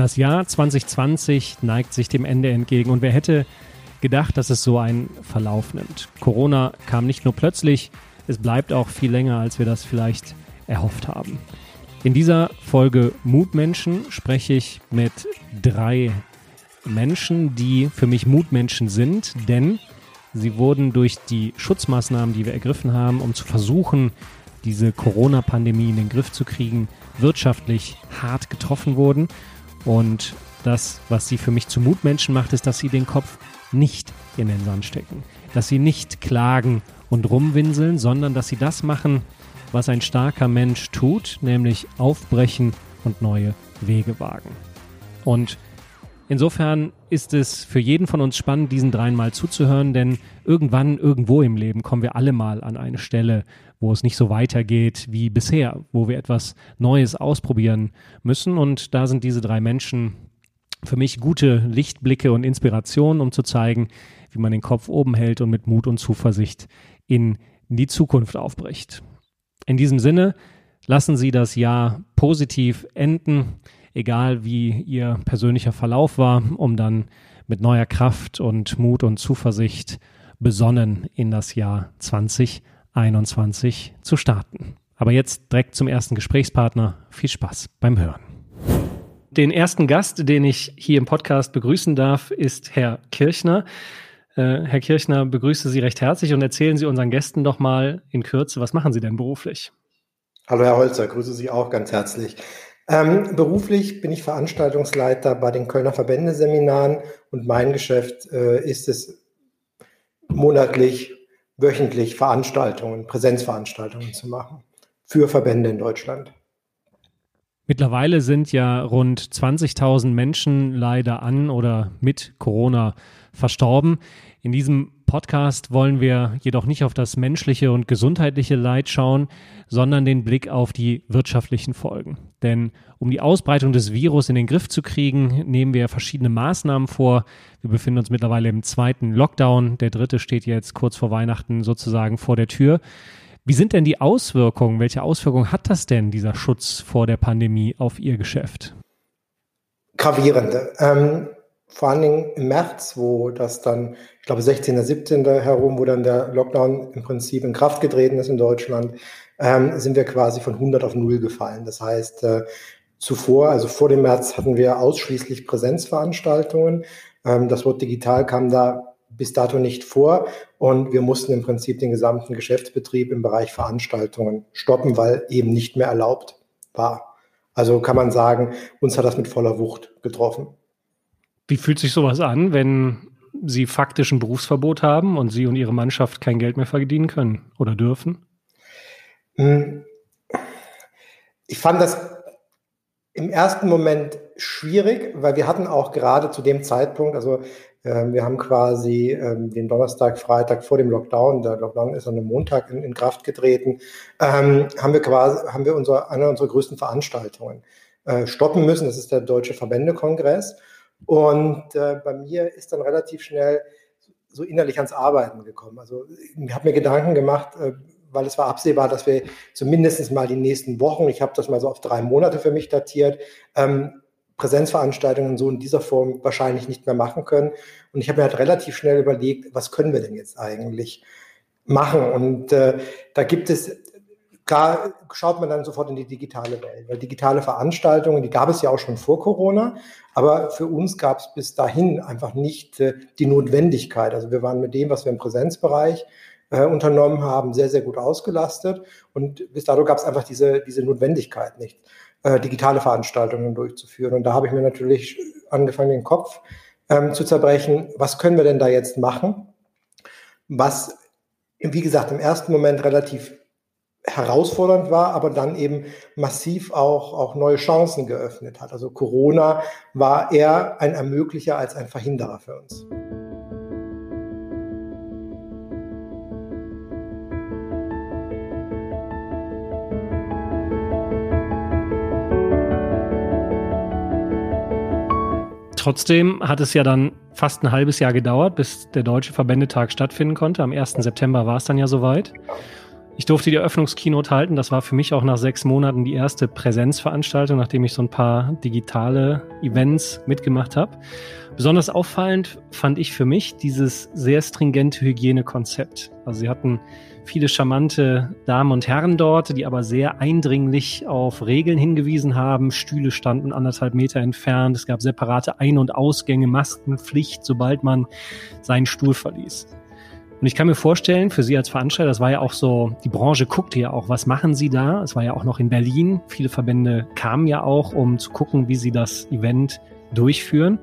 Das Jahr 2020 neigt sich dem Ende entgegen und wer hätte gedacht, dass es so einen Verlauf nimmt. Corona kam nicht nur plötzlich, es bleibt auch viel länger, als wir das vielleicht erhofft haben. In dieser Folge Mutmenschen spreche ich mit drei Menschen, die für mich Mutmenschen sind, denn sie wurden durch die Schutzmaßnahmen, die wir ergriffen haben, um zu versuchen, diese Corona-Pandemie in den Griff zu kriegen, wirtschaftlich hart getroffen wurden und das, was sie für mich zu Mutmenschen macht, ist, dass sie den Kopf nicht in den Sand stecken. Dass sie nicht klagen und rumwinseln, sondern dass sie das machen, was ein starker Mensch tut, nämlich aufbrechen und neue Wege wagen. Und insofern ist es für jeden von uns spannend, diesen dreien mal zuzuhören, denn irgendwann, irgendwo im Leben kommen wir alle mal an eine Stelle, wo es nicht so weitergeht wie bisher, wo wir etwas Neues ausprobieren müssen. Und da sind diese drei Menschen für mich gute Lichtblicke und Inspirationen, um zu zeigen, wie man den Kopf oben hält und mit Mut und Zuversicht in die Zukunft aufbricht. In diesem Sinne, lassen Sie das Jahr positiv enden, egal wie Ihr persönlicher Verlauf war, um dann mit neuer Kraft und Mut und Zuversicht besonnen in das Jahr 2021 21 zu starten. Aber jetzt direkt zum ersten Gesprächspartner. Viel Spaß beim Hören. Den ersten Gast, den ich hier im Podcast begrüßen darf, ist Herr Kirchner. Äh, Herr Kirchner, begrüße Sie recht herzlich und erzählen Sie unseren Gästen doch mal in Kürze, was machen Sie denn beruflich? Hallo Herr Holzer, grüße Sie auch ganz herzlich. Ähm, beruflich bin ich Veranstaltungsleiter bei den Kölner Verbändeseminaren und mein Geschäft äh, ist es monatlich wöchentlich Veranstaltungen, Präsenzveranstaltungen zu machen für Verbände in Deutschland. Mittlerweile sind ja rund 20.000 Menschen leider an oder mit Corona verstorben. In diesem Podcast wollen wir jedoch nicht auf das menschliche und gesundheitliche Leid schauen, sondern den Blick auf die wirtschaftlichen Folgen. Denn um die Ausbreitung des Virus in den Griff zu kriegen, nehmen wir verschiedene Maßnahmen vor. Wir befinden uns mittlerweile im zweiten Lockdown. Der dritte steht jetzt kurz vor Weihnachten sozusagen vor der Tür. Wie sind denn die Auswirkungen? Welche Auswirkungen hat das denn, dieser Schutz vor der Pandemie, auf Ihr Geschäft? Gravierende. Ähm, vor allen Dingen im März, wo das dann, ich glaube 16. 17. herum, wo dann der Lockdown im Prinzip in Kraft getreten ist in Deutschland, ähm, sind wir quasi von 100 auf 0 gefallen. Das heißt, äh, zuvor, also vor dem März, hatten wir ausschließlich Präsenzveranstaltungen. Ähm, das Wort digital kam da bis dato nicht vor und wir mussten im Prinzip den gesamten Geschäftsbetrieb im Bereich Veranstaltungen stoppen, weil eben nicht mehr erlaubt war. Also kann man sagen, uns hat das mit voller Wucht getroffen. Wie fühlt sich sowas an, wenn Sie faktisch ein Berufsverbot haben und Sie und Ihre Mannschaft kein Geld mehr verdienen können oder dürfen? Hm. Ich fand das im ersten Moment schwierig, weil wir hatten auch gerade zu dem Zeitpunkt, also äh, wir haben quasi äh, den Donnerstag, Freitag vor dem Lockdown, der Lockdown ist an einem Montag in, in Kraft getreten, ähm, haben wir quasi, haben wir unsere, eine unserer größten Veranstaltungen äh, stoppen müssen. Das ist der Deutsche Verbändekongress. Und äh, bei mir ist dann relativ schnell so innerlich ans Arbeiten gekommen. Also ich habe mir Gedanken gemacht, äh, weil es war absehbar, dass wir zumindest mal die nächsten Wochen, ich habe das mal so auf drei Monate für mich datiert, ähm, Präsenzveranstaltungen so in dieser Form wahrscheinlich nicht mehr machen können. Und ich habe mir halt relativ schnell überlegt, was können wir denn jetzt eigentlich machen? Und äh, da gibt es da schaut man dann sofort in die digitale Welt. Weil digitale Veranstaltungen, die gab es ja auch schon vor Corona, aber für uns gab es bis dahin einfach nicht äh, die Notwendigkeit. Also wir waren mit dem, was wir im Präsenzbereich äh, unternommen haben, sehr, sehr gut ausgelastet. Und bis dato gab es einfach diese, diese Notwendigkeit nicht, äh, digitale Veranstaltungen durchzuführen. Und da habe ich mir natürlich angefangen, den Kopf ähm, zu zerbrechen. Was können wir denn da jetzt machen? Was, wie gesagt, im ersten Moment relativ herausfordernd war, aber dann eben massiv auch, auch neue Chancen geöffnet hat. Also Corona war eher ein Ermöglicher als ein Verhinderer für uns. Trotzdem hat es ja dann fast ein halbes Jahr gedauert, bis der Deutsche Verbändetag stattfinden konnte. Am 1. September war es dann ja soweit. Ich durfte die Eröffnungskeynote halten. Das war für mich auch nach sechs Monaten die erste Präsenzveranstaltung, nachdem ich so ein paar digitale Events mitgemacht habe. Besonders auffallend fand ich für mich dieses sehr stringente Hygienekonzept. Also sie hatten viele charmante Damen und Herren dort, die aber sehr eindringlich auf Regeln hingewiesen haben. Stühle standen anderthalb Meter entfernt. Es gab separate Ein- und Ausgänge, Maskenpflicht, sobald man seinen Stuhl verließ. Und ich kann mir vorstellen, für Sie als Veranstalter, das war ja auch so, die Branche guckte ja auch, was machen Sie da? Es war ja auch noch in Berlin. Viele Verbände kamen ja auch, um zu gucken, wie sie das Event durchführen.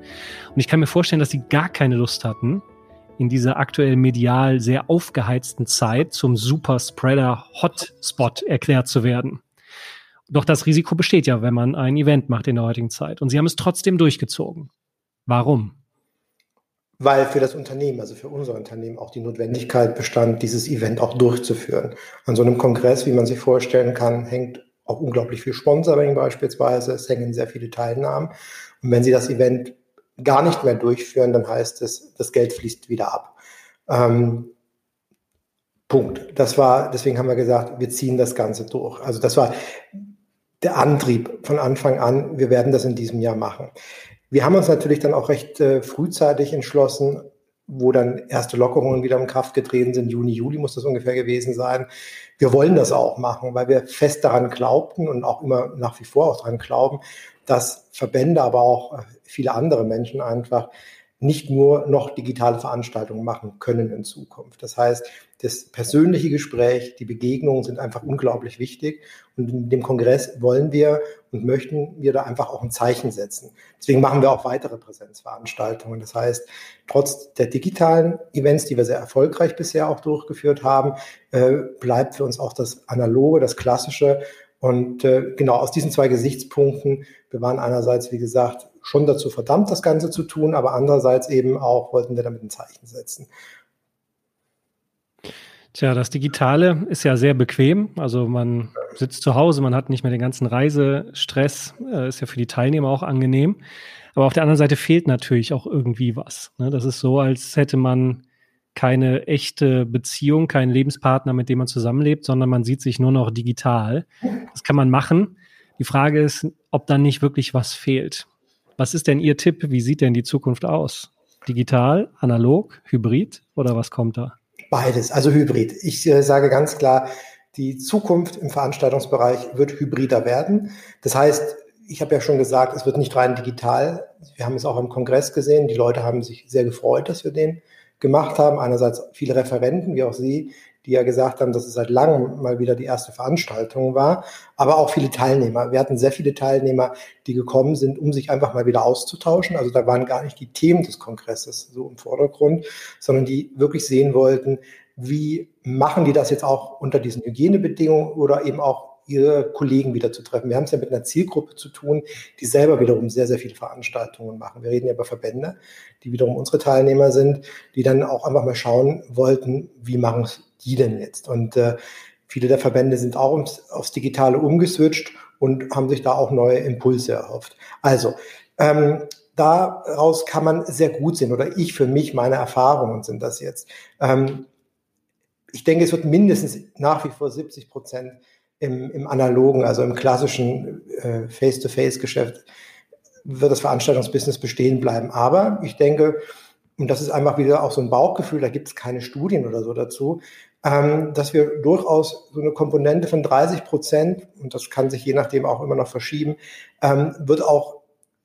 Und ich kann mir vorstellen, dass sie gar keine Lust hatten, in dieser aktuell medial sehr aufgeheizten Zeit zum Superspreader-Hotspot erklärt zu werden. Doch das Risiko besteht ja, wenn man ein Event macht in der heutigen Zeit. Und sie haben es trotzdem durchgezogen. Warum? Weil für das Unternehmen, also für unser Unternehmen, auch die Notwendigkeit bestand, dieses Event auch durchzuführen. An so einem Kongress, wie man sich vorstellen kann, hängt auch unglaublich viel Sponsoring beispielsweise. Es hängen sehr viele Teilnahmen. Und wenn Sie das Event gar nicht mehr durchführen, dann heißt es, das Geld fließt wieder ab. Ähm, Punkt. Das war, deswegen haben wir gesagt, wir ziehen das Ganze durch. Also das war der Antrieb von Anfang an. Wir werden das in diesem Jahr machen. Wir haben uns natürlich dann auch recht äh, frühzeitig entschlossen, wo dann erste Lockerungen wieder in Kraft getreten sind. Juni, Juli muss das ungefähr gewesen sein. Wir wollen das auch machen, weil wir fest daran glaubten und auch immer nach wie vor auch daran glauben, dass Verbände, aber auch äh, viele andere Menschen einfach nicht nur noch digitale Veranstaltungen machen können in Zukunft. Das heißt, das persönliche Gespräch, die Begegnungen sind einfach unglaublich wichtig. Und in dem Kongress wollen wir und möchten wir da einfach auch ein Zeichen setzen. Deswegen machen wir auch weitere Präsenzveranstaltungen. Das heißt, trotz der digitalen Events, die wir sehr erfolgreich bisher auch durchgeführt haben, äh, bleibt für uns auch das Analoge, das Klassische und äh, genau aus diesen zwei Gesichtspunkten, wir waren einerseits, wie gesagt, schon dazu verdammt, das Ganze zu tun, aber andererseits eben auch wollten wir damit ein Zeichen setzen. Tja, das Digitale ist ja sehr bequem. Also man sitzt zu Hause, man hat nicht mehr den ganzen Reisestress, äh, ist ja für die Teilnehmer auch angenehm. Aber auf der anderen Seite fehlt natürlich auch irgendwie was. Ne? Das ist so, als hätte man keine echte Beziehung, keinen Lebenspartner, mit dem man zusammenlebt, sondern man sieht sich nur noch digital. Das kann man machen. Die Frage ist, ob dann nicht wirklich was fehlt. Was ist denn Ihr Tipp? Wie sieht denn die Zukunft aus? Digital, analog, hybrid oder was kommt da? Beides, also hybrid. Ich äh, sage ganz klar, die Zukunft im Veranstaltungsbereich wird hybrider werden. Das heißt, ich habe ja schon gesagt, es wird nicht rein digital. Wir haben es auch im Kongress gesehen. Die Leute haben sich sehr gefreut, dass wir den gemacht haben. Einerseits viele Referenten, wie auch Sie, die ja gesagt haben, dass es seit langem mal wieder die erste Veranstaltung war, aber auch viele Teilnehmer. Wir hatten sehr viele Teilnehmer, die gekommen sind, um sich einfach mal wieder auszutauschen. Also da waren gar nicht die Themen des Kongresses so im Vordergrund, sondern die wirklich sehen wollten, wie machen die das jetzt auch unter diesen Hygienebedingungen oder eben auch ihre Kollegen wieder zu treffen. Wir haben es ja mit einer Zielgruppe zu tun, die selber wiederum sehr, sehr viele Veranstaltungen machen. Wir reden ja über Verbände, die wiederum unsere Teilnehmer sind, die dann auch einfach mal schauen wollten, wie machen die denn jetzt? Und äh, viele der Verbände sind auch ums, aufs Digitale umgeswitcht und haben sich da auch neue Impulse erhofft. Also, ähm, daraus kann man sehr gut sehen, oder ich für mich, meine Erfahrungen sind das jetzt. Ähm, ich denke, es wird mindestens nach wie vor 70 Prozent im, im analogen, also im klassischen äh, Face-to-Face-Geschäft wird das Veranstaltungsbusiness bestehen bleiben. Aber ich denke, und das ist einfach wieder auch so ein Bauchgefühl, da gibt es keine Studien oder so dazu, ähm, dass wir durchaus so eine Komponente von 30 Prozent, und das kann sich je nachdem auch immer noch verschieben, ähm, wird auch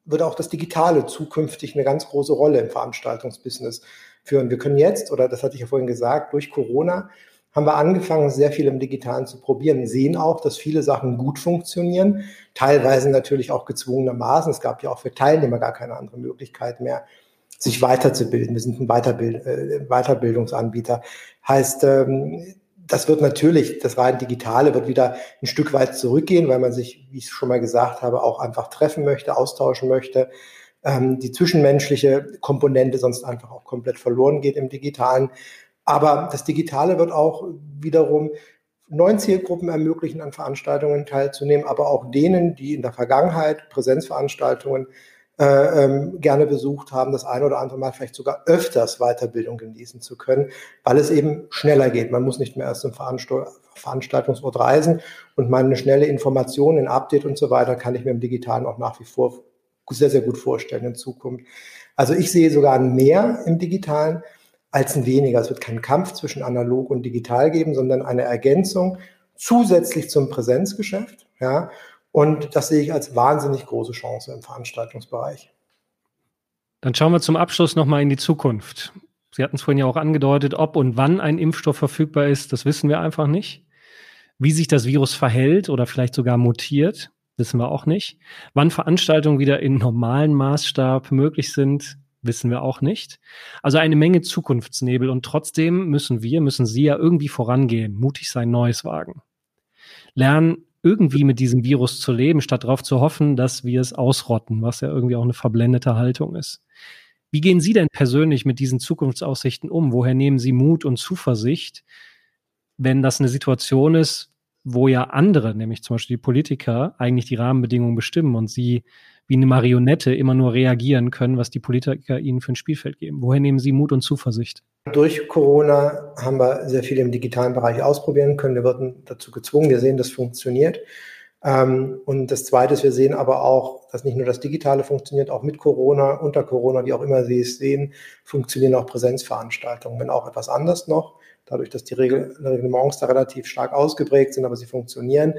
wird auch das Digitale zukünftig eine ganz große Rolle im Veranstaltungsbusiness führen. Wir können jetzt, oder das hatte ich ja vorhin gesagt, durch Corona haben wir angefangen, sehr viel im Digitalen zu probieren, sehen auch, dass viele Sachen gut funktionieren, teilweise natürlich auch gezwungenermaßen. Es gab ja auch für Teilnehmer gar keine andere Möglichkeit mehr, sich weiterzubilden. Wir sind ein Weiterbild, äh, Weiterbildungsanbieter. Heißt, ähm, das wird natürlich, das rein Digitale wird wieder ein Stück weit zurückgehen, weil man sich, wie ich schon mal gesagt habe, auch einfach treffen möchte, austauschen möchte. Ähm, die zwischenmenschliche Komponente sonst einfach auch komplett verloren geht im Digitalen. Aber das Digitale wird auch wiederum neuen Zielgruppen ermöglichen, an Veranstaltungen teilzunehmen, aber auch denen, die in der Vergangenheit Präsenzveranstaltungen äh, ähm, gerne besucht haben, das eine oder andere Mal vielleicht sogar öfters Weiterbildung genießen zu können, weil es eben schneller geht. Man muss nicht mehr erst zum Veranstaltungsort reisen und meine schnelle Information, ein Update und so weiter kann ich mir im Digitalen auch nach wie vor sehr, sehr gut vorstellen in Zukunft. Also ich sehe sogar ein Mehr im Digitalen als ein weniger. Es wird keinen Kampf zwischen analog und digital geben, sondern eine Ergänzung zusätzlich zum Präsenzgeschäft. Ja, und das sehe ich als wahnsinnig große Chance im Veranstaltungsbereich. Dann schauen wir zum Abschluss nochmal in die Zukunft. Sie hatten es vorhin ja auch angedeutet, ob und wann ein Impfstoff verfügbar ist, das wissen wir einfach nicht. Wie sich das Virus verhält oder vielleicht sogar mutiert, wissen wir auch nicht. Wann Veranstaltungen wieder in normalen Maßstab möglich sind, wissen wir auch nicht. Also eine Menge Zukunftsnebel und trotzdem müssen wir, müssen Sie ja irgendwie vorangehen, mutig sein Neues wagen. Lernen, irgendwie mit diesem Virus zu leben, statt darauf zu hoffen, dass wir es ausrotten, was ja irgendwie auch eine verblendete Haltung ist. Wie gehen Sie denn persönlich mit diesen Zukunftsaussichten um? Woher nehmen Sie Mut und Zuversicht, wenn das eine Situation ist, wo ja andere, nämlich zum Beispiel die Politiker, eigentlich die Rahmenbedingungen bestimmen und Sie wie eine Marionette immer nur reagieren können, was die Politiker ihnen für ein Spielfeld geben. Woher nehmen Sie Mut und Zuversicht? Durch Corona haben wir sehr viel im digitalen Bereich ausprobieren können. Wir wurden dazu gezwungen. Wir sehen, das funktioniert. Ähm, und das Zweite ist, wir sehen aber auch, dass nicht nur das Digitale funktioniert, auch mit Corona, unter Corona, wie auch immer Sie es sehen, funktionieren auch Präsenzveranstaltungen, wenn auch etwas anders noch, dadurch, dass die Reglements da relativ stark ausgeprägt sind, aber sie funktionieren.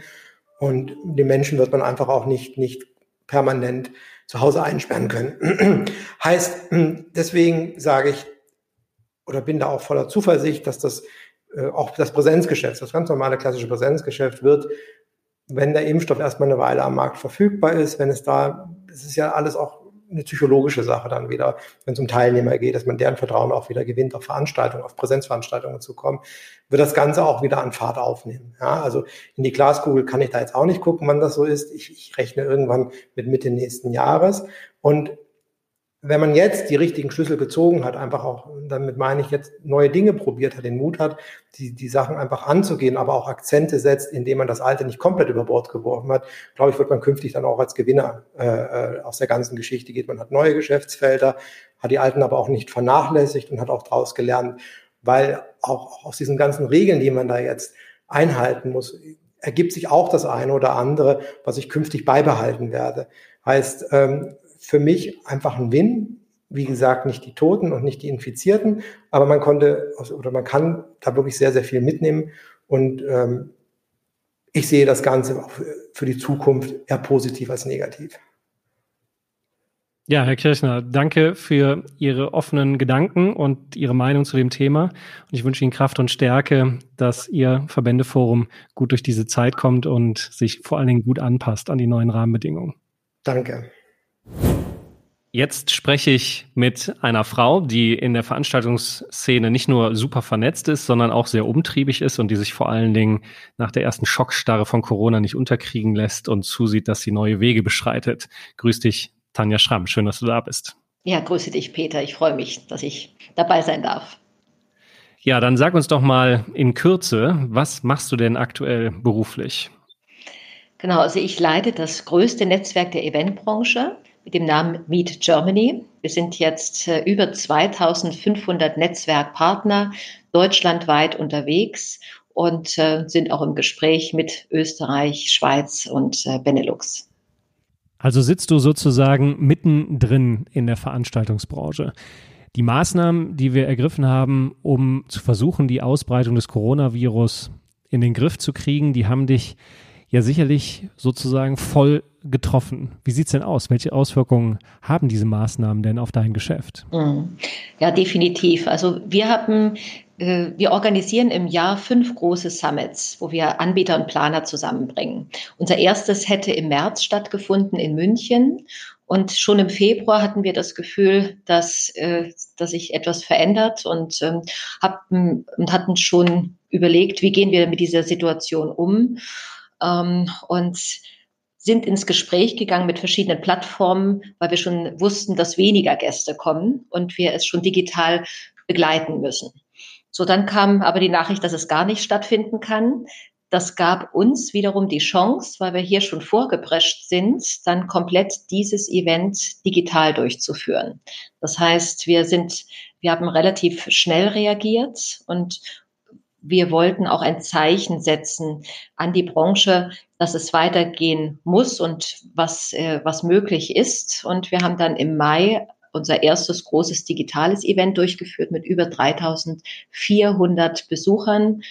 Und die Menschen wird man einfach auch nicht, nicht permanent zu Hause einsperren können. heißt, deswegen sage ich oder bin da auch voller Zuversicht, dass das äh, auch das Präsenzgeschäft, das ganz normale klassische Präsenzgeschäft wird, wenn der Impfstoff erstmal eine Weile am Markt verfügbar ist, wenn es da, es ist ja alles auch eine psychologische Sache dann wieder, wenn es um Teilnehmer geht, dass man deren Vertrauen auch wieder gewinnt, auf Veranstaltungen, auf Präsenzveranstaltungen zu kommen, wird das Ganze auch wieder an Fahrt aufnehmen. Ja, also in die Glaskugel kann ich da jetzt auch nicht gucken, wann das so ist. Ich, ich rechne irgendwann mit Mitte nächsten Jahres. Und wenn man jetzt die richtigen Schlüssel gezogen hat, einfach auch, damit meine ich jetzt neue Dinge probiert hat, den Mut hat, die, die Sachen einfach anzugehen, aber auch Akzente setzt, indem man das Alte nicht komplett über Bord geworfen hat, glaube ich, wird man künftig dann auch als Gewinner äh, äh, aus der ganzen Geschichte geht. Man hat neue Geschäftsfelder, hat die alten aber auch nicht vernachlässigt und hat auch daraus gelernt, weil auch aus diesen ganzen Regeln, die man da jetzt einhalten muss, ergibt sich auch das eine oder andere, was ich künftig beibehalten werde. Heißt, ähm, für mich einfach ein Win. Wie gesagt, nicht die Toten und nicht die Infizierten, aber man konnte oder man kann da wirklich sehr, sehr viel mitnehmen. Und ähm, ich sehe das Ganze auch für die Zukunft eher positiv als negativ. Ja, Herr Kirchner, danke für Ihre offenen Gedanken und Ihre Meinung zu dem Thema. Und ich wünsche Ihnen Kraft und Stärke, dass Ihr Verbändeforum gut durch diese Zeit kommt und sich vor allen Dingen gut anpasst an die neuen Rahmenbedingungen. Danke. Jetzt spreche ich mit einer Frau, die in der Veranstaltungsszene nicht nur super vernetzt ist, sondern auch sehr umtriebig ist und die sich vor allen Dingen nach der ersten Schockstarre von Corona nicht unterkriegen lässt und zusieht, dass sie neue Wege beschreitet. Grüß dich, Tanja Schramm. Schön, dass du da bist. Ja, grüße dich, Peter. Ich freue mich, dass ich dabei sein darf. Ja, dann sag uns doch mal in Kürze, was machst du denn aktuell beruflich? Genau, also ich leite das größte Netzwerk der Eventbranche mit dem Namen Meet Germany. Wir sind jetzt äh, über 2500 Netzwerkpartner deutschlandweit unterwegs und äh, sind auch im Gespräch mit Österreich, Schweiz und äh, Benelux. Also sitzt du sozusagen mittendrin in der Veranstaltungsbranche. Die Maßnahmen, die wir ergriffen haben, um zu versuchen, die Ausbreitung des Coronavirus in den Griff zu kriegen, die haben dich ja sicherlich sozusagen voll getroffen. Wie sieht es denn aus? Welche Auswirkungen haben diese Maßnahmen denn auf dein Geschäft? Mhm. Ja, definitiv. Also wir haben äh, wir organisieren im Jahr fünf große Summits, wo wir Anbieter und Planer zusammenbringen. Unser erstes hätte im März stattgefunden in München. Und schon im Februar hatten wir das Gefühl, dass, äh, dass sich etwas verändert und, ähm, hab, und hatten schon überlegt, wie gehen wir mit dieser Situation um ähm, und sind ins Gespräch gegangen mit verschiedenen Plattformen, weil wir schon wussten, dass weniger Gäste kommen und wir es schon digital begleiten müssen. So, dann kam aber die Nachricht, dass es gar nicht stattfinden kann. das gab uns wiederum die Chance, weil wir hier schon vorgeprescht sind, dann komplett dieses Event digital durchzuführen. Das heißt, wir sind, wir haben relativ schnell reagiert und wir wollten auch ein Zeichen setzen an die Branche, dass es weitergehen muss und was, äh, was möglich ist. Und wir haben dann im Mai unser erstes großes digitales Event durchgeführt mit über 3400 Besuchern.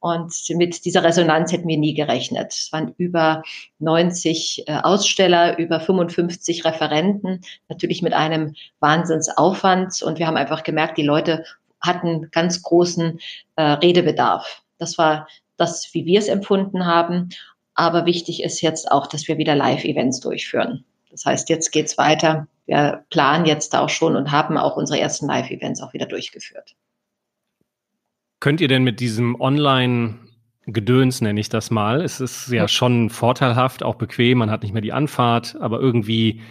Und mit dieser Resonanz hätten wir nie gerechnet. Es waren über 90 äh, Aussteller, über 55 Referenten, natürlich mit einem Wahnsinnsaufwand. Und wir haben einfach gemerkt, die Leute hatten ganz großen äh, Redebedarf. Das war das, wie wir es empfunden haben. Aber wichtig ist jetzt auch, dass wir wieder Live-Events durchführen. Das heißt, jetzt geht's weiter. Wir planen jetzt auch schon und haben auch unsere ersten Live-Events auch wieder durchgeführt. Könnt ihr denn mit diesem Online Gedöns nenne ich das mal. Es ist ja schon vorteilhaft, auch bequem, man hat nicht mehr die Anfahrt, aber irgendwie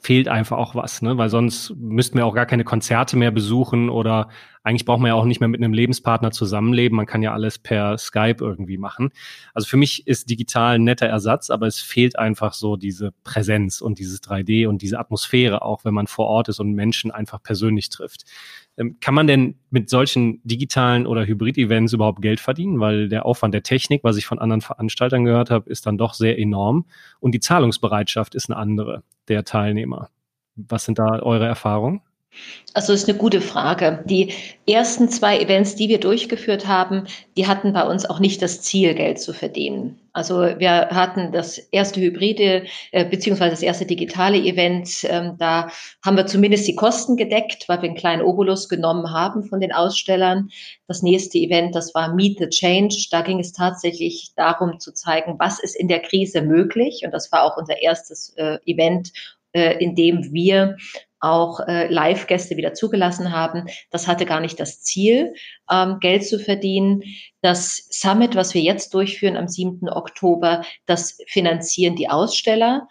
fehlt einfach auch was, ne? weil sonst müssten wir auch gar keine Konzerte mehr besuchen oder eigentlich braucht man ja auch nicht mehr mit einem Lebenspartner zusammenleben. Man kann ja alles per Skype irgendwie machen. Also für mich ist digital ein netter Ersatz, aber es fehlt einfach so diese Präsenz und dieses 3D und diese Atmosphäre, auch wenn man vor Ort ist und Menschen einfach persönlich trifft. Ähm, kann man denn mit solchen digitalen oder Hybrid-Events überhaupt Geld verdienen? Weil der Aufwand der Technik, was ich von anderen Veranstaltern gehört habe, ist dann doch sehr enorm und die Zahlungsbereitschaft ist eine andere der Teilnehmer. Was sind da eure Erfahrungen? Also ist eine gute Frage. Die ersten zwei Events, die wir durchgeführt haben, die hatten bei uns auch nicht das Ziel, Geld zu verdienen. Also wir hatten das erste hybride äh, beziehungsweise das erste digitale Event. Ähm, da haben wir zumindest die Kosten gedeckt, weil wir einen kleinen Obolus genommen haben von den Ausstellern. Das nächste Event, das war Meet the Change. Da ging es tatsächlich darum zu zeigen, was ist in der Krise möglich. Und das war auch unser erstes äh, Event, äh, in dem wir auch äh, Live-Gäste wieder zugelassen haben. Das hatte gar nicht das Ziel, ähm, Geld zu verdienen. Das Summit, was wir jetzt durchführen am 7. Oktober, das finanzieren die Aussteller.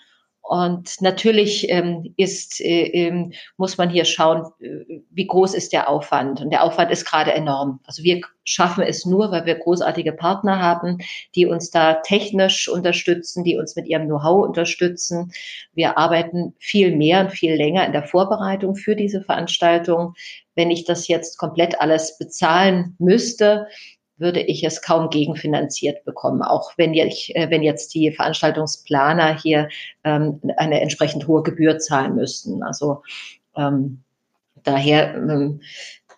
Und natürlich ähm, ist, äh, ähm, muss man hier schauen, äh, wie groß ist der Aufwand. Und der Aufwand ist gerade enorm. Also wir schaffen es nur, weil wir großartige Partner haben, die uns da technisch unterstützen, die uns mit ihrem Know-how unterstützen. Wir arbeiten viel mehr und viel länger in der Vorbereitung für diese Veranstaltung. Wenn ich das jetzt komplett alles bezahlen müsste, würde ich es kaum gegenfinanziert bekommen, auch wenn, ich, äh, wenn jetzt die Veranstaltungsplaner hier ähm, eine entsprechend hohe Gebühr zahlen müssten. Also ähm, daher ähm,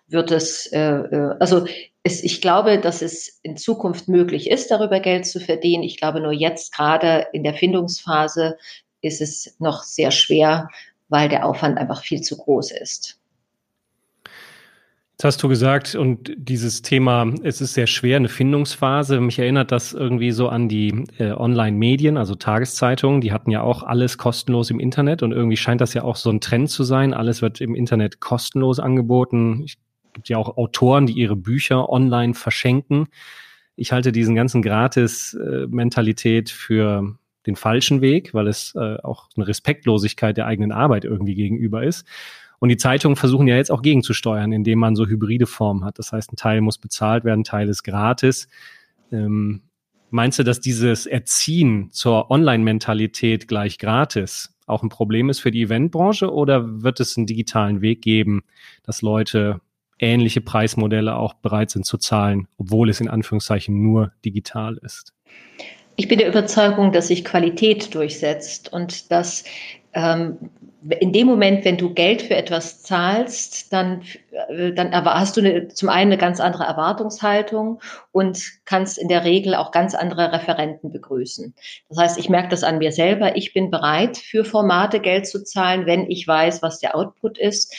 wird es, äh, äh, also es, ich glaube, dass es in Zukunft möglich ist, darüber Geld zu verdienen. Ich glaube, nur jetzt gerade in der Findungsphase ist es noch sehr schwer, weil der Aufwand einfach viel zu groß ist. Jetzt hast du gesagt, und dieses Thema, es ist sehr schwer, eine Findungsphase. Mich erinnert das irgendwie so an die äh, Online-Medien, also Tageszeitungen. Die hatten ja auch alles kostenlos im Internet und irgendwie scheint das ja auch so ein Trend zu sein. Alles wird im Internet kostenlos angeboten. Es gibt ja auch Autoren, die ihre Bücher online verschenken. Ich halte diesen ganzen Gratis-Mentalität für den falschen Weg, weil es äh, auch eine Respektlosigkeit der eigenen Arbeit irgendwie gegenüber ist. Und die Zeitungen versuchen ja jetzt auch gegenzusteuern, indem man so hybride Formen hat. Das heißt, ein Teil muss bezahlt werden, ein Teil ist gratis. Ähm, meinst du, dass dieses Erziehen zur Online-Mentalität gleich gratis auch ein Problem ist für die Eventbranche oder wird es einen digitalen Weg geben, dass Leute ähnliche Preismodelle auch bereit sind zu zahlen, obwohl es in Anführungszeichen nur digital ist? Ich bin der Überzeugung, dass sich Qualität durchsetzt und dass ähm, in dem Moment, wenn du Geld für etwas zahlst, dann, äh, dann hast du eine, zum einen eine ganz andere Erwartungshaltung und kannst in der Regel auch ganz andere Referenten begrüßen. Das heißt, ich merke das an mir selber. Ich bin bereit, für Formate Geld zu zahlen, wenn ich weiß, was der Output ist.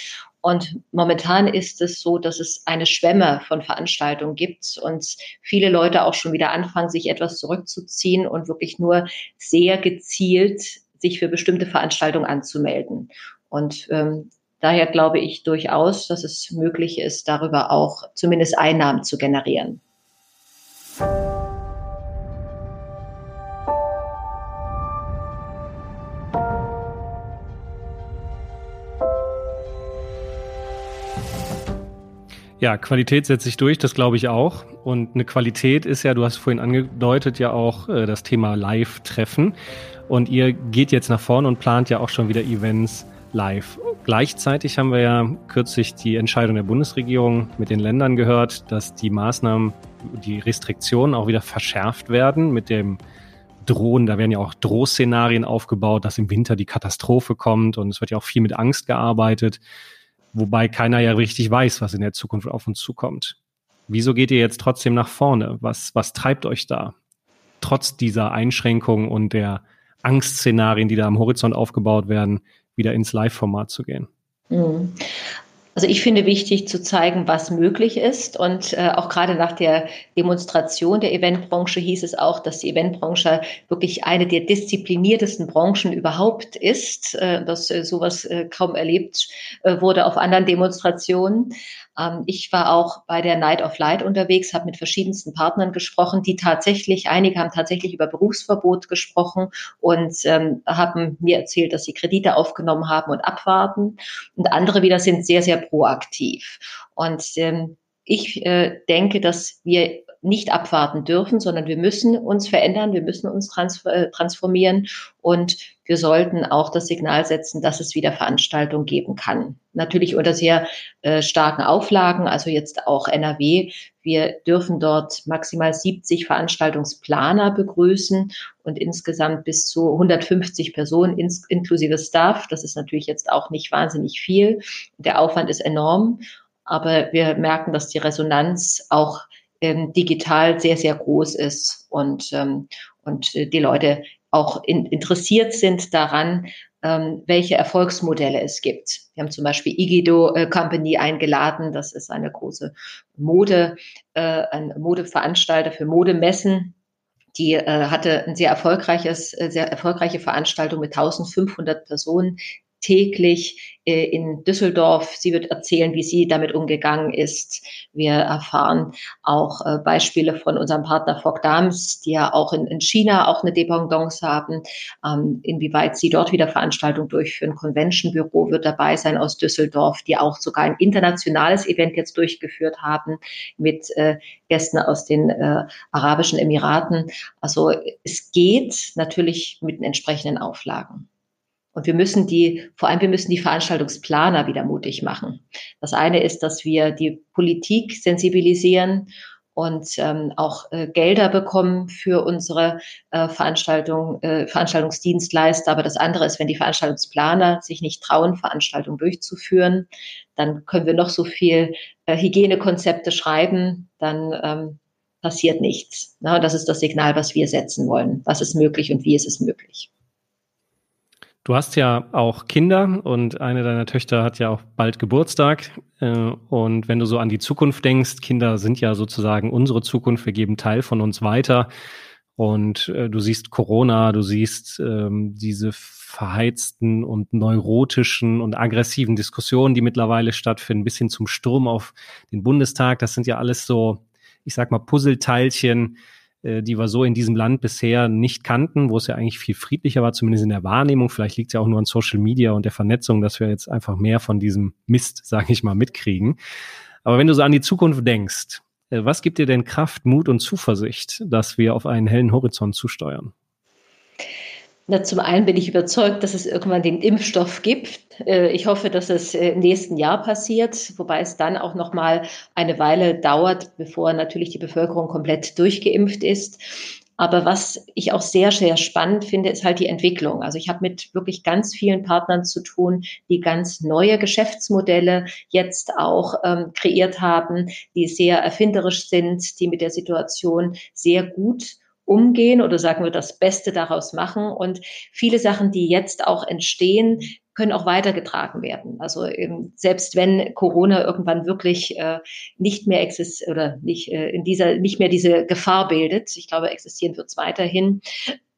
Und momentan ist es so, dass es eine Schwemme von Veranstaltungen gibt und viele Leute auch schon wieder anfangen, sich etwas zurückzuziehen und wirklich nur sehr gezielt sich für bestimmte Veranstaltungen anzumelden. Und ähm, daher glaube ich durchaus, dass es möglich ist, darüber auch zumindest Einnahmen zu generieren. Ja, Qualität setzt sich durch, das glaube ich auch. Und eine Qualität ist ja, du hast vorhin angedeutet, ja auch äh, das Thema Live-Treffen. Und ihr geht jetzt nach vorne und plant ja auch schon wieder Events live. Gleichzeitig haben wir ja kürzlich die Entscheidung der Bundesregierung mit den Ländern gehört, dass die Maßnahmen, die Restriktionen auch wieder verschärft werden mit dem Drohen. Da werden ja auch Drohszenarien aufgebaut, dass im Winter die Katastrophe kommt und es wird ja auch viel mit Angst gearbeitet wobei keiner ja richtig weiß, was in der Zukunft auf uns zukommt. Wieso geht ihr jetzt trotzdem nach vorne? Was, was treibt euch da? Trotz dieser Einschränkungen und der Angstszenarien, die da am Horizont aufgebaut werden, wieder ins Live-Format zu gehen? Also ich finde wichtig zu zeigen, was möglich ist. Und äh, auch gerade nach der Demonstration der Eventbranche hieß es auch, dass die Eventbranche wirklich eine der diszipliniertesten Branchen überhaupt ist. Äh, dass äh, sowas äh, kaum erlebt äh, wurde auf anderen Demonstrationen. Ähm, ich war auch bei der Night of Light unterwegs, habe mit verschiedensten Partnern gesprochen, die tatsächlich, einige haben tatsächlich über Berufsverbot gesprochen und ähm, haben mir erzählt, dass sie Kredite aufgenommen haben und abwarten. Und andere wieder sind sehr, sehr proaktiv. Und ähm, ich äh, denke, dass wir nicht abwarten dürfen, sondern wir müssen uns verändern, wir müssen uns trans äh, transformieren und wir sollten auch das Signal setzen, dass es wieder Veranstaltungen geben kann. Natürlich unter sehr äh, starken Auflagen, also jetzt auch NRW. Wir dürfen dort maximal 70 Veranstaltungsplaner begrüßen und insgesamt bis zu 150 Personen inklusive Staff. Das ist natürlich jetzt auch nicht wahnsinnig viel. Der Aufwand ist enorm, aber wir merken, dass die Resonanz auch ähm, digital sehr, sehr groß ist und, ähm, und äh, die Leute auch in, interessiert sind daran, ähm, welche Erfolgsmodelle es gibt. Wir haben zum Beispiel Igido äh, Company eingeladen. Das ist eine große Mode, äh, ein Modeveranstalter für Modemessen. Die äh, hatte ein sehr erfolgreiches, äh, sehr erfolgreiche Veranstaltung mit 1500 Personen täglich äh, in Düsseldorf. Sie wird erzählen, wie sie damit umgegangen ist. Wir erfahren auch äh, Beispiele von unserem Partner Fogg Dams, die ja auch in, in China auch eine Dependance haben, ähm, inwieweit sie dort wieder Veranstaltungen durchführen. Convention Büro wird dabei sein aus Düsseldorf, die auch sogar ein internationales Event jetzt durchgeführt haben mit äh, Gästen aus den äh, Arabischen Emiraten. Also es geht natürlich mit den entsprechenden Auflagen. Und wir müssen die, vor allem wir müssen die Veranstaltungsplaner wieder mutig machen. Das eine ist, dass wir die Politik sensibilisieren und ähm, auch äh, Gelder bekommen für unsere äh, Veranstaltung, äh, Veranstaltungsdienstleister. Aber das andere ist, wenn die Veranstaltungsplaner sich nicht trauen, Veranstaltungen durchzuführen, dann können wir noch so viel äh, Hygienekonzepte schreiben, dann ähm, passiert nichts. Na, das ist das Signal, was wir setzen wollen. Was ist möglich und wie ist es möglich? Du hast ja auch Kinder und eine deiner Töchter hat ja auch bald Geburtstag. Äh, und wenn du so an die Zukunft denkst, Kinder sind ja sozusagen unsere Zukunft, wir geben Teil von uns weiter. Und äh, du siehst Corona, du siehst ähm, diese verheizten und neurotischen und aggressiven Diskussionen, die mittlerweile stattfinden, bis hin zum Sturm auf den Bundestag. Das sind ja alles so, ich sag mal, Puzzleteilchen, die wir so in diesem Land bisher nicht kannten, wo es ja eigentlich viel friedlicher war, zumindest in der Wahrnehmung. Vielleicht liegt es ja auch nur an Social Media und der Vernetzung, dass wir jetzt einfach mehr von diesem Mist, sage ich mal, mitkriegen. Aber wenn du so an die Zukunft denkst, äh, was gibt dir denn Kraft, Mut und Zuversicht, dass wir auf einen hellen Horizont zusteuern? Na, zum einen bin ich überzeugt, dass es irgendwann den Impfstoff gibt. Äh, ich hoffe, dass es äh, im nächsten Jahr passiert, wobei es dann auch noch mal eine Weile dauert, bevor natürlich die Bevölkerung komplett durchgeimpft ist. Aber was ich auch sehr, sehr spannend finde, ist halt die Entwicklung. Also ich habe mit wirklich ganz vielen Partnern zu tun, die ganz neue Geschäftsmodelle jetzt auch ähm, kreiert haben, die sehr erfinderisch sind, die mit der Situation sehr gut umgehen oder sagen wir das Beste daraus machen. Und viele Sachen, die jetzt auch entstehen, können auch weitergetragen werden. Also eben, selbst wenn Corona irgendwann wirklich äh, nicht mehr existiert oder nicht äh, in dieser nicht mehr diese Gefahr bildet, ich glaube, existieren wird es weiterhin,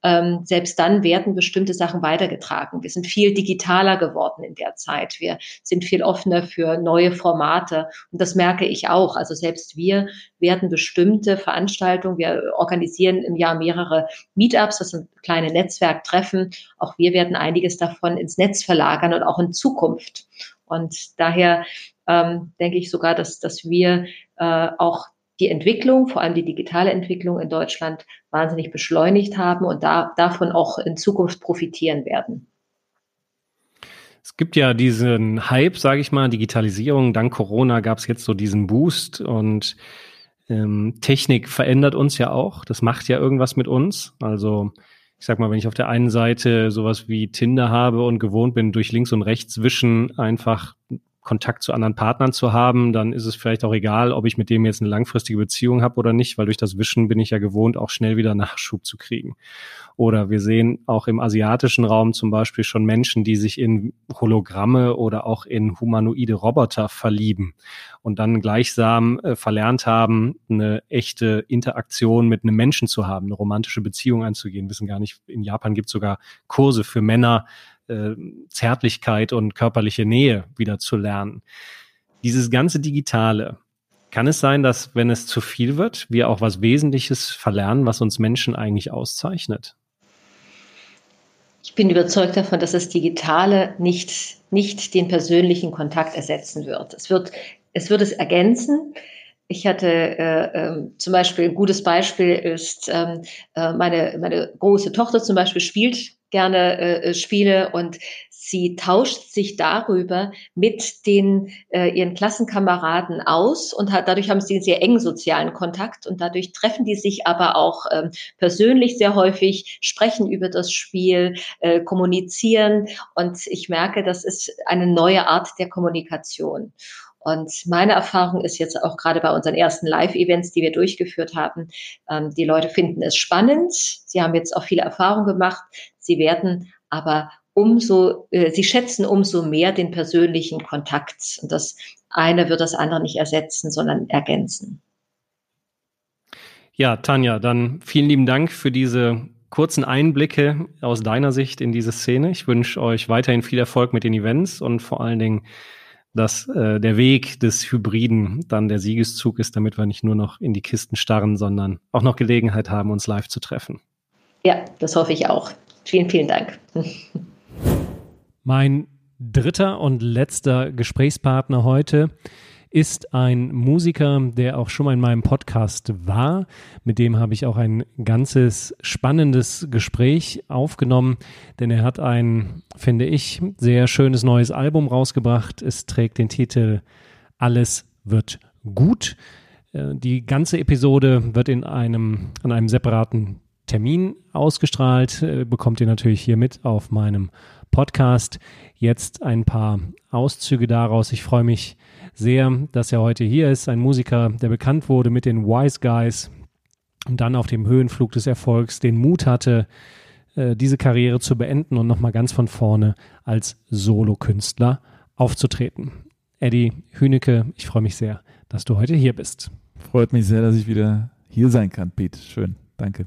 ähm, selbst dann werden bestimmte Sachen weitergetragen. Wir sind viel digitaler geworden in der Zeit. Wir sind viel offener für neue Formate. Und das merke ich auch. Also selbst wir werden bestimmte Veranstaltungen, wir organisieren im Jahr mehrere Meetups, das sind kleine Netzwerktreffen. Auch wir werden einiges davon ins Netz verlagern und auch in Zukunft. Und daher ähm, denke ich sogar, dass, dass wir äh, auch die Entwicklung, vor allem die digitale Entwicklung in Deutschland, wahnsinnig beschleunigt haben und da, davon auch in Zukunft profitieren werden. Es gibt ja diesen Hype, sage ich mal, Digitalisierung. Dank Corona gab es jetzt so diesen Boost und ähm, Technik verändert uns ja auch. Das macht ja irgendwas mit uns. Also ich sag mal, wenn ich auf der einen Seite sowas wie Tinder habe und gewohnt bin, durch links und rechts wischen einfach Kontakt zu anderen Partnern zu haben, dann ist es vielleicht auch egal, ob ich mit dem jetzt eine langfristige Beziehung habe oder nicht, weil durch das Wischen bin ich ja gewohnt, auch schnell wieder Nachschub zu kriegen. Oder wir sehen auch im asiatischen Raum zum Beispiel schon Menschen, die sich in Hologramme oder auch in humanoide Roboter verlieben und dann gleichsam äh, verlernt haben, eine echte Interaktion mit einem Menschen zu haben, eine romantische Beziehung einzugehen. Wissen gar nicht, in Japan gibt es sogar Kurse für Männer, äh, Zärtlichkeit und körperliche Nähe wieder zu lernen. Dieses ganze Digitale, kann es sein, dass wenn es zu viel wird, wir auch was Wesentliches verlernen, was uns Menschen eigentlich auszeichnet? Ich bin überzeugt davon, dass das Digitale nicht, nicht den persönlichen Kontakt ersetzen wird. Es wird es, wird es ergänzen. Ich hatte äh, äh, zum Beispiel ein gutes Beispiel ist ähm, äh, meine meine große Tochter zum Beispiel spielt gerne äh, Spiele und sie tauscht sich darüber mit den äh, ihren Klassenkameraden aus und hat dadurch haben sie einen sehr engen sozialen Kontakt und dadurch treffen die sich aber auch ähm, persönlich sehr häufig, sprechen über das Spiel, äh, kommunizieren und ich merke, das ist eine neue Art der Kommunikation. Und meine Erfahrung ist jetzt auch gerade bei unseren ersten Live-Events, die wir durchgeführt haben, ähm, die Leute finden es spannend. Sie haben jetzt auch viele Erfahrungen gemacht. Sie werden aber umso, äh, sie schätzen umso mehr den persönlichen Kontakt. Und das eine wird das andere nicht ersetzen, sondern ergänzen. Ja, Tanja, dann vielen lieben Dank für diese kurzen Einblicke aus deiner Sicht in diese Szene. Ich wünsche euch weiterhin viel Erfolg mit den Events und vor allen Dingen dass äh, der Weg des Hybriden dann der Siegeszug ist, damit wir nicht nur noch in die Kisten starren, sondern auch noch Gelegenheit haben, uns live zu treffen. Ja, das hoffe ich auch. Vielen, vielen Dank. Mein dritter und letzter Gesprächspartner heute ist ein Musiker, der auch schon mal in meinem Podcast war. Mit dem habe ich auch ein ganzes spannendes Gespräch aufgenommen, denn er hat ein, finde ich, sehr schönes neues Album rausgebracht. Es trägt den Titel Alles wird gut. Äh, die ganze Episode wird in einem, an einem separaten Termin ausgestrahlt, äh, bekommt ihr natürlich hier mit auf meinem Podcast. Jetzt ein paar Auszüge daraus. Ich freue mich sehr, dass er heute hier ist. Ein Musiker, der bekannt wurde mit den Wise Guys und dann auf dem Höhenflug des Erfolgs den Mut hatte, äh, diese Karriere zu beenden und nochmal ganz von vorne als Solokünstler aufzutreten. Eddie Hünecke, ich freue mich sehr, dass du heute hier bist. Freut mich sehr, dass ich wieder hier sein kann, Pete. Schön, danke.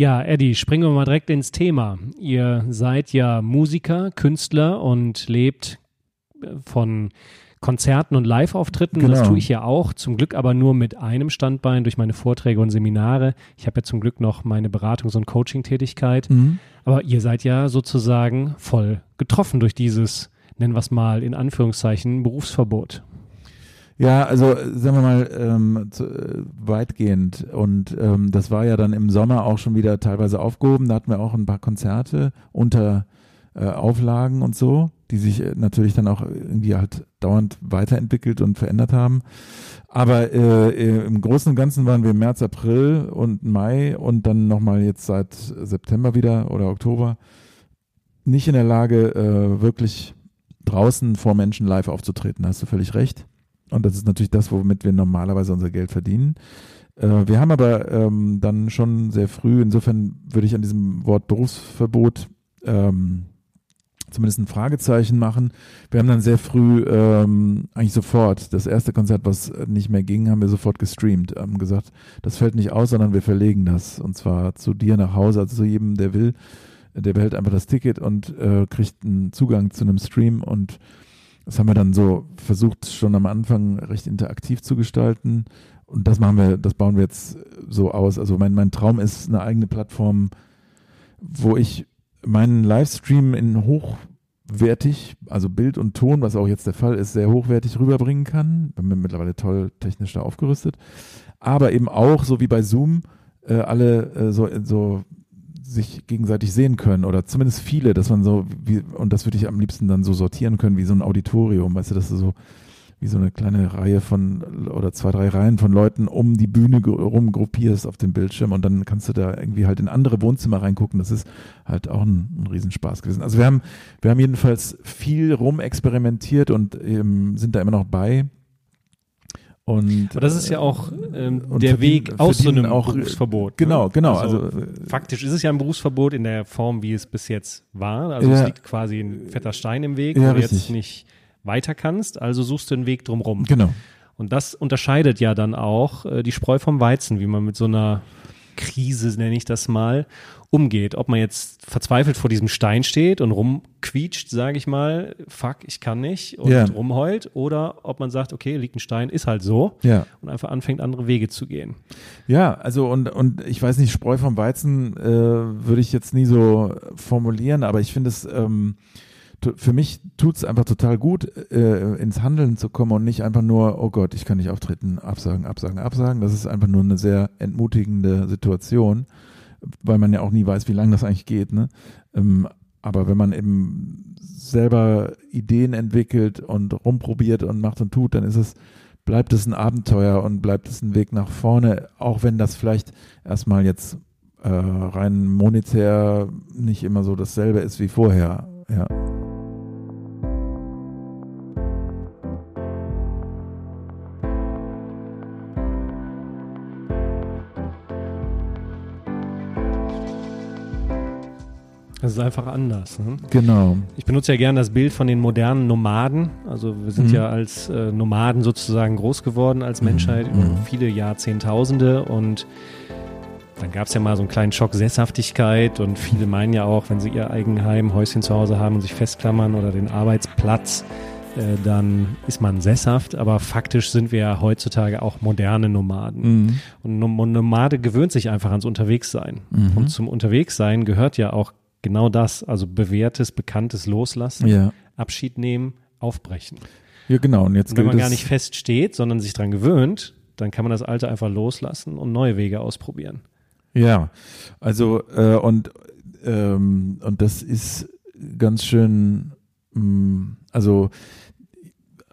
Ja, Eddie, springen wir mal direkt ins Thema. Ihr seid ja Musiker, Künstler und lebt äh, von Konzerten und Live-Auftritten. Genau. Das tue ich ja auch, zum Glück aber nur mit einem Standbein durch meine Vorträge und Seminare. Ich habe ja zum Glück noch meine Beratungs- und Coaching-Tätigkeit. Mhm. Aber ihr seid ja sozusagen voll getroffen durch dieses, nennen wir es mal in Anführungszeichen, Berufsverbot. Ja, also sagen wir mal ähm, zu, äh, weitgehend. Und ähm, das war ja dann im Sommer auch schon wieder teilweise aufgehoben. Da hatten wir auch ein paar Konzerte unter äh, Auflagen und so, die sich äh, natürlich dann auch irgendwie halt dauernd weiterentwickelt und verändert haben. Aber äh, äh, im Großen und Ganzen waren wir März, April und Mai und dann nochmal jetzt seit September wieder oder Oktober nicht in der Lage, äh, wirklich draußen vor Menschen live aufzutreten. Hast du völlig recht. Und das ist natürlich das, womit wir normalerweise unser Geld verdienen. Äh, wir haben aber ähm, dann schon sehr früh, insofern würde ich an diesem Wort Berufsverbot ähm, zumindest ein Fragezeichen machen. Wir haben dann sehr früh ähm, eigentlich sofort das erste Konzert, was nicht mehr ging, haben wir sofort gestreamt, haben gesagt, das fällt nicht aus, sondern wir verlegen das und zwar zu dir nach Hause, also zu jedem, der will, der behält einfach das Ticket und äh, kriegt einen Zugang zu einem Stream und das haben wir dann so versucht schon am Anfang recht interaktiv zu gestalten und das machen wir, das bauen wir jetzt so aus. Also mein mein Traum ist eine eigene Plattform, wo ich meinen Livestream in hochwertig, also Bild und Ton, was auch jetzt der Fall ist, sehr hochwertig rüberbringen kann. Wir haben mittlerweile toll technisch da aufgerüstet. Aber eben auch, so wie bei Zoom, äh, alle äh, so, so sich gegenseitig sehen können oder zumindest viele, dass man so, wie, und das würde ich am liebsten dann so sortieren können wie so ein Auditorium, weißt du, dass du so wie so eine kleine Reihe von oder zwei, drei Reihen von Leuten um die Bühne rum gruppierst auf dem Bildschirm und dann kannst du da irgendwie halt in andere Wohnzimmer reingucken. Das ist halt auch ein, ein Riesenspaß gewesen. Also wir haben, wir haben jedenfalls viel rumexperimentiert und ähm, sind da immer noch bei. Und, Aber das ist ja auch ähm, der verdienen, Weg aus so einem auch, Berufsverbot. Ne? Genau, genau. Also, also, faktisch ist es ja ein Berufsverbot in der Form, wie es bis jetzt war. Also ja, es liegt quasi ein fetter Stein im Weg, ja, wo du jetzt nicht weiter kannst, also suchst du einen Weg drumherum. Genau. Und das unterscheidet ja dann auch äh, die Spreu vom Weizen, wie man mit so einer Krise, nenne ich das mal, umgeht. Ob man jetzt verzweifelt vor diesem Stein steht und rumquietscht, sage ich mal, fuck, ich kann nicht und yeah. rumheult, oder ob man sagt, okay, liegt ein Stein, ist halt so ja. und einfach anfängt, andere Wege zu gehen. Ja, also und, und ich weiß nicht, Spreu vom Weizen äh, würde ich jetzt nie so formulieren, aber ich finde es ähm, für mich tut es einfach total gut, äh, ins Handeln zu kommen und nicht einfach nur, oh Gott, ich kann nicht auftreten, absagen, absagen, absagen. Das ist einfach nur eine sehr entmutigende Situation, weil man ja auch nie weiß, wie lange das eigentlich geht. Ne? Ähm, aber wenn man eben selber Ideen entwickelt und rumprobiert und macht und tut, dann ist es, bleibt es ein Abenteuer und bleibt es ein Weg nach vorne, auch wenn das vielleicht erstmal jetzt äh, rein monetär nicht immer so dasselbe ist wie vorher. Ja. Das ist einfach anders. Ne? Genau. Ich benutze ja gerne das Bild von den modernen Nomaden. Also wir sind mhm. ja als äh, Nomaden sozusagen groß geworden als Menschheit mhm. über viele Jahrzehntausende und dann gab es ja mal so einen kleinen Schock Sesshaftigkeit und viele meinen ja auch, wenn sie ihr Eigenheim, Häuschen zu Hause haben und sich festklammern oder den Arbeitsplatz, äh, dann ist man sesshaft. Aber faktisch sind wir ja heutzutage auch moderne Nomaden. Mhm. Und Nomade gewöhnt sich einfach ans Unterwegssein. Mhm. Und zum Unterwegssein gehört ja auch genau das, also bewährtes, bekanntes Loslassen, ja. Abschied nehmen, aufbrechen. Ja, genau. Und jetzt und wenn man gar nicht feststeht, sondern sich dran gewöhnt, dann kann man das Alte einfach loslassen und neue Wege ausprobieren. Ja, also äh, und ähm, und das ist ganz schön, mh, mm, also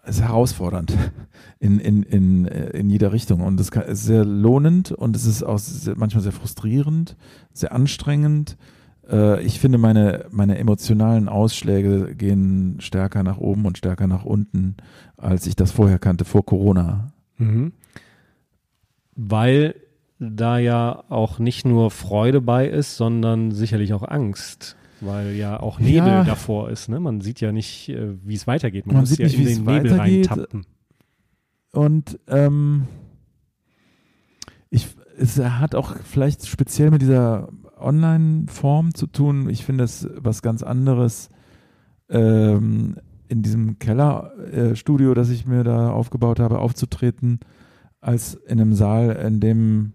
ist herausfordernd in, in, in, äh, in jeder Richtung und es ist sehr lohnend und es ist auch sehr, manchmal sehr frustrierend, sehr anstrengend. Äh, ich finde, meine, meine emotionalen Ausschläge gehen stärker nach oben und stärker nach unten, als ich das vorher kannte, vor Corona. Mhm. Weil da ja auch nicht nur Freude bei ist, sondern sicherlich auch Angst. Weil ja auch Nebel ja. davor ist. Ne? Man sieht ja nicht, äh, wie es weitergeht. Man, Man muss sieht ja nicht, in den Nebel reintappen. Und ähm, ich, es hat auch vielleicht speziell mit dieser Online-Form zu tun. Ich finde es was ganz anderes ähm, in diesem Kellerstudio, äh, das ich mir da aufgebaut habe, aufzutreten, als in einem Saal, in dem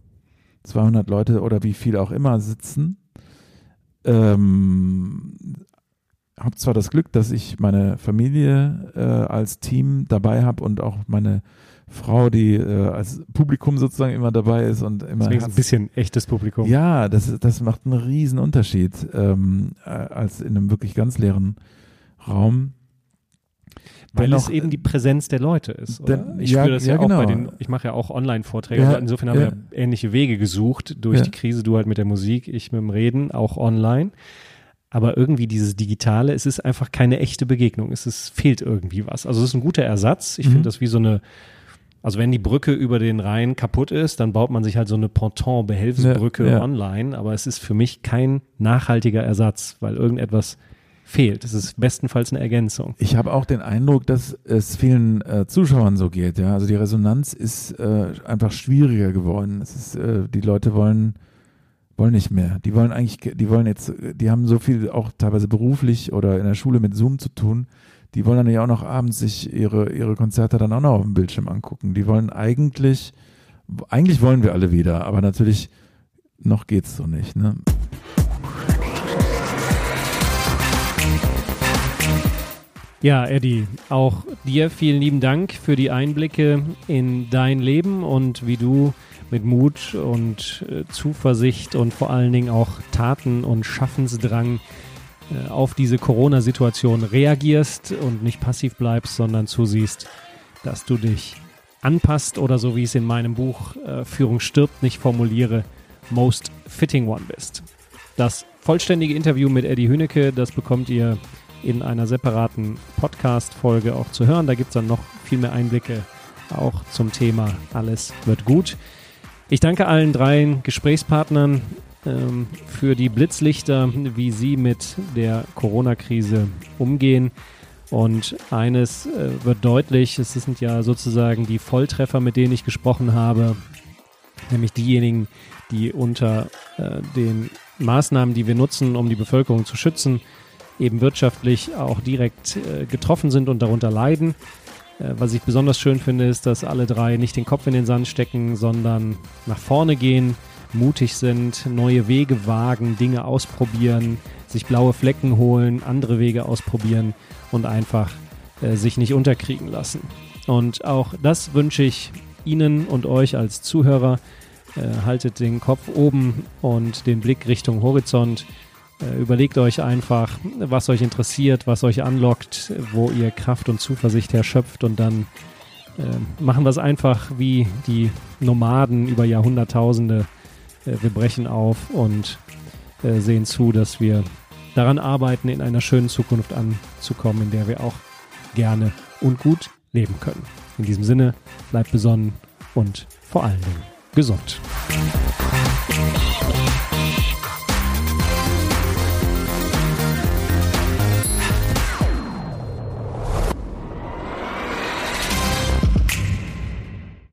200 Leute oder wie viel auch immer sitzen. Ähm, habe zwar das Glück, dass ich meine Familie äh, als Team dabei habe und auch meine Frau, die äh, als Publikum sozusagen immer dabei ist und immer. Deswegen ein bisschen echtes Publikum. Ja, das, das macht einen riesen Unterschied ähm, äh, als in einem wirklich ganz leeren Raum. Weil Dennoch, es eben die Präsenz der Leute ist. Oder? ich ja, spüre das ja, ja auch genau. bei den, ich mache ja auch Online-Vorträge, ja, insofern haben wir ähnliche Wege gesucht durch die Krise, du halt mit der Musik, ich mit dem Reden, auch online. Aber irgendwie dieses Digitale, es ist einfach keine echte Begegnung. Es ist, fehlt irgendwie was. Also es ist ein guter Ersatz. Ich mhm. finde das wie so eine, also wenn die Brücke über den Rhein kaputt ist, dann baut man sich halt so eine Ponton-Behelfsbrücke online. Aber es ist für mich kein nachhaltiger Ersatz, weil irgendetwas fehlt. Es ist bestenfalls eine Ergänzung. Ich habe auch den Eindruck, dass es vielen äh, Zuschauern so geht. Ja, also die Resonanz ist äh, einfach schwieriger geworden. Es ist, äh, die Leute wollen wollen nicht mehr. Die wollen eigentlich, die wollen jetzt, die haben so viel auch teilweise beruflich oder in der Schule mit Zoom zu tun. Die wollen dann ja auch noch abends sich ihre ihre Konzerte dann auch noch auf dem Bildschirm angucken. Die wollen eigentlich, eigentlich wollen wir alle wieder, aber natürlich noch geht's so nicht. Ne? Ja, Eddie, auch dir vielen lieben Dank für die Einblicke in dein Leben und wie du mit Mut und äh, Zuversicht und vor allen Dingen auch Taten und Schaffensdrang auf diese Corona-Situation reagierst und nicht passiv bleibst, sondern zusiehst, dass du dich anpasst oder so wie ich es in meinem Buch äh, Führung stirbt nicht formuliere, most fitting one bist. Das vollständige Interview mit Eddie Hünecke, das bekommt ihr in einer separaten Podcast-Folge auch zu hören. Da gibt es dann noch viel mehr Einblicke auch zum Thema Alles wird gut. Ich danke allen drei Gesprächspartnern ähm, für die Blitzlichter, wie sie mit der Corona-Krise umgehen. Und eines äh, wird deutlich, es sind ja sozusagen die Volltreffer, mit denen ich gesprochen habe, nämlich diejenigen, die unter äh, den Maßnahmen, die wir nutzen, um die Bevölkerung zu schützen, eben wirtschaftlich auch direkt äh, getroffen sind und darunter leiden. Äh, was ich besonders schön finde, ist, dass alle drei nicht den Kopf in den Sand stecken, sondern nach vorne gehen, mutig sind, neue Wege wagen, Dinge ausprobieren, sich blaue Flecken holen, andere Wege ausprobieren und einfach äh, sich nicht unterkriegen lassen. Und auch das wünsche ich Ihnen und euch als Zuhörer. Äh, haltet den Kopf oben und den Blick Richtung Horizont. Äh, überlegt euch einfach, was euch interessiert, was euch anlockt, wo ihr Kraft und Zuversicht herschöpft und dann äh, machen wir es einfach wie die Nomaden über Jahrhunderttausende. Äh, wir brechen auf und äh, sehen zu, dass wir daran arbeiten, in einer schönen Zukunft anzukommen, in der wir auch gerne und gut leben können. In diesem Sinne, bleibt besonnen und vor allen Dingen gesund.